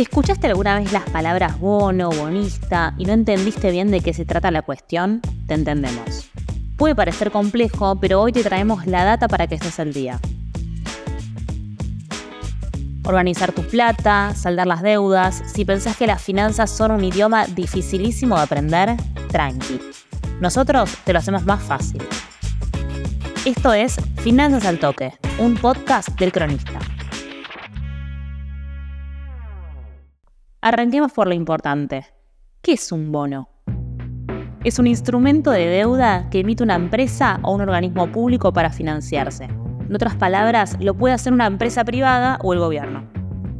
Si escuchaste alguna vez las palabras bono, bonista y no entendiste bien de qué se trata la cuestión, te entendemos. Puede parecer complejo, pero hoy te traemos la data para que estés al día. Organizar tu plata, saldar las deudas, si pensás que las finanzas son un idioma dificilísimo de aprender, tranqui. Nosotros te lo hacemos más fácil. Esto es Finanzas al Toque, un podcast del cronista. Arranquemos por lo importante. ¿Qué es un bono? Es un instrumento de deuda que emite una empresa o un organismo público para financiarse. En otras palabras, lo puede hacer una empresa privada o el gobierno.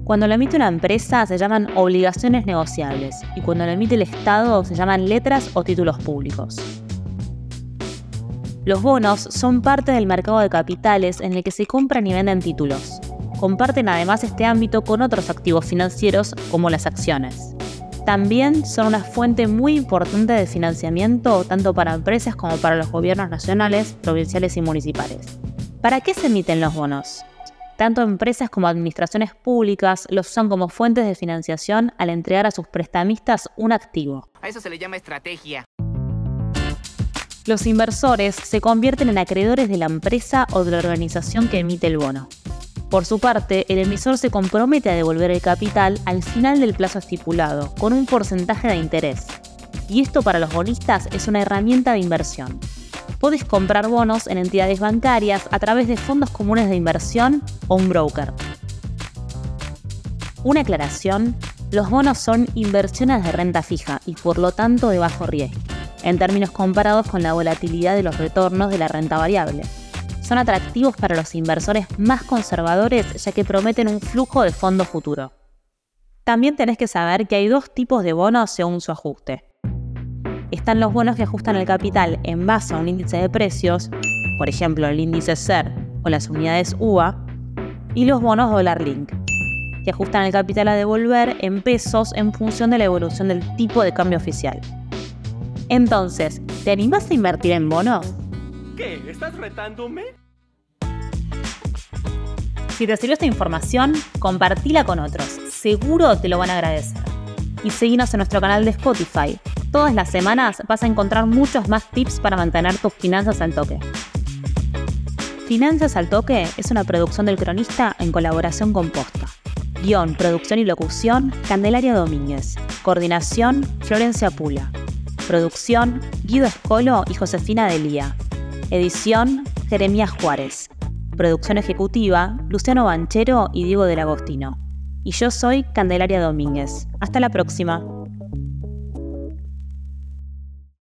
Cuando lo emite una empresa se llaman obligaciones negociables y cuando lo emite el Estado se llaman letras o títulos públicos. Los bonos son parte del mercado de capitales en el que se compran y venden títulos comparten además este ámbito con otros activos financieros como las acciones. También son una fuente muy importante de financiamiento tanto para empresas como para los gobiernos nacionales, provinciales y municipales. ¿Para qué se emiten los bonos? Tanto empresas como administraciones públicas los usan como fuentes de financiación al entregar a sus prestamistas un activo. A eso se le llama estrategia. Los inversores se convierten en acreedores de la empresa o de la organización que emite el bono. Por su parte, el emisor se compromete a devolver el capital al final del plazo estipulado, con un porcentaje de interés. Y esto para los bonistas es una herramienta de inversión. Puedes comprar bonos en entidades bancarias a través de fondos comunes de inversión o un broker. Una aclaración, los bonos son inversiones de renta fija y por lo tanto de bajo riesgo, en términos comparados con la volatilidad de los retornos de la renta variable son atractivos para los inversores más conservadores ya que prometen un flujo de fondo futuro. También tenés que saber que hay dos tipos de bonos según su ajuste. Están los bonos que ajustan el capital en base a un índice de precios, por ejemplo el índice SER o las unidades UVA, y los bonos dólar link, que ajustan el capital a devolver en pesos en función de la evolución del tipo de cambio oficial. Entonces, ¿te animás a invertir en bonos? ¿Qué? ¿Estás retándome? Si te sirvió esta información, compartila con otros. Seguro te lo van a agradecer. Y seguinos en nuestro canal de Spotify. Todas las semanas vas a encontrar muchos más tips para mantener tus finanzas al toque. Finanzas al Toque es una producción del cronista en colaboración con Posta. Guión, producción y locución, Candelaria Domínguez. Coordinación, Florencia Pula. Producción, Guido Escolo y Josefina Delía. Edición, Jeremías Juárez. Producción ejecutiva, Luciano Banchero y Diego del Agostino. Y yo soy Candelaria Domínguez. Hasta la próxima.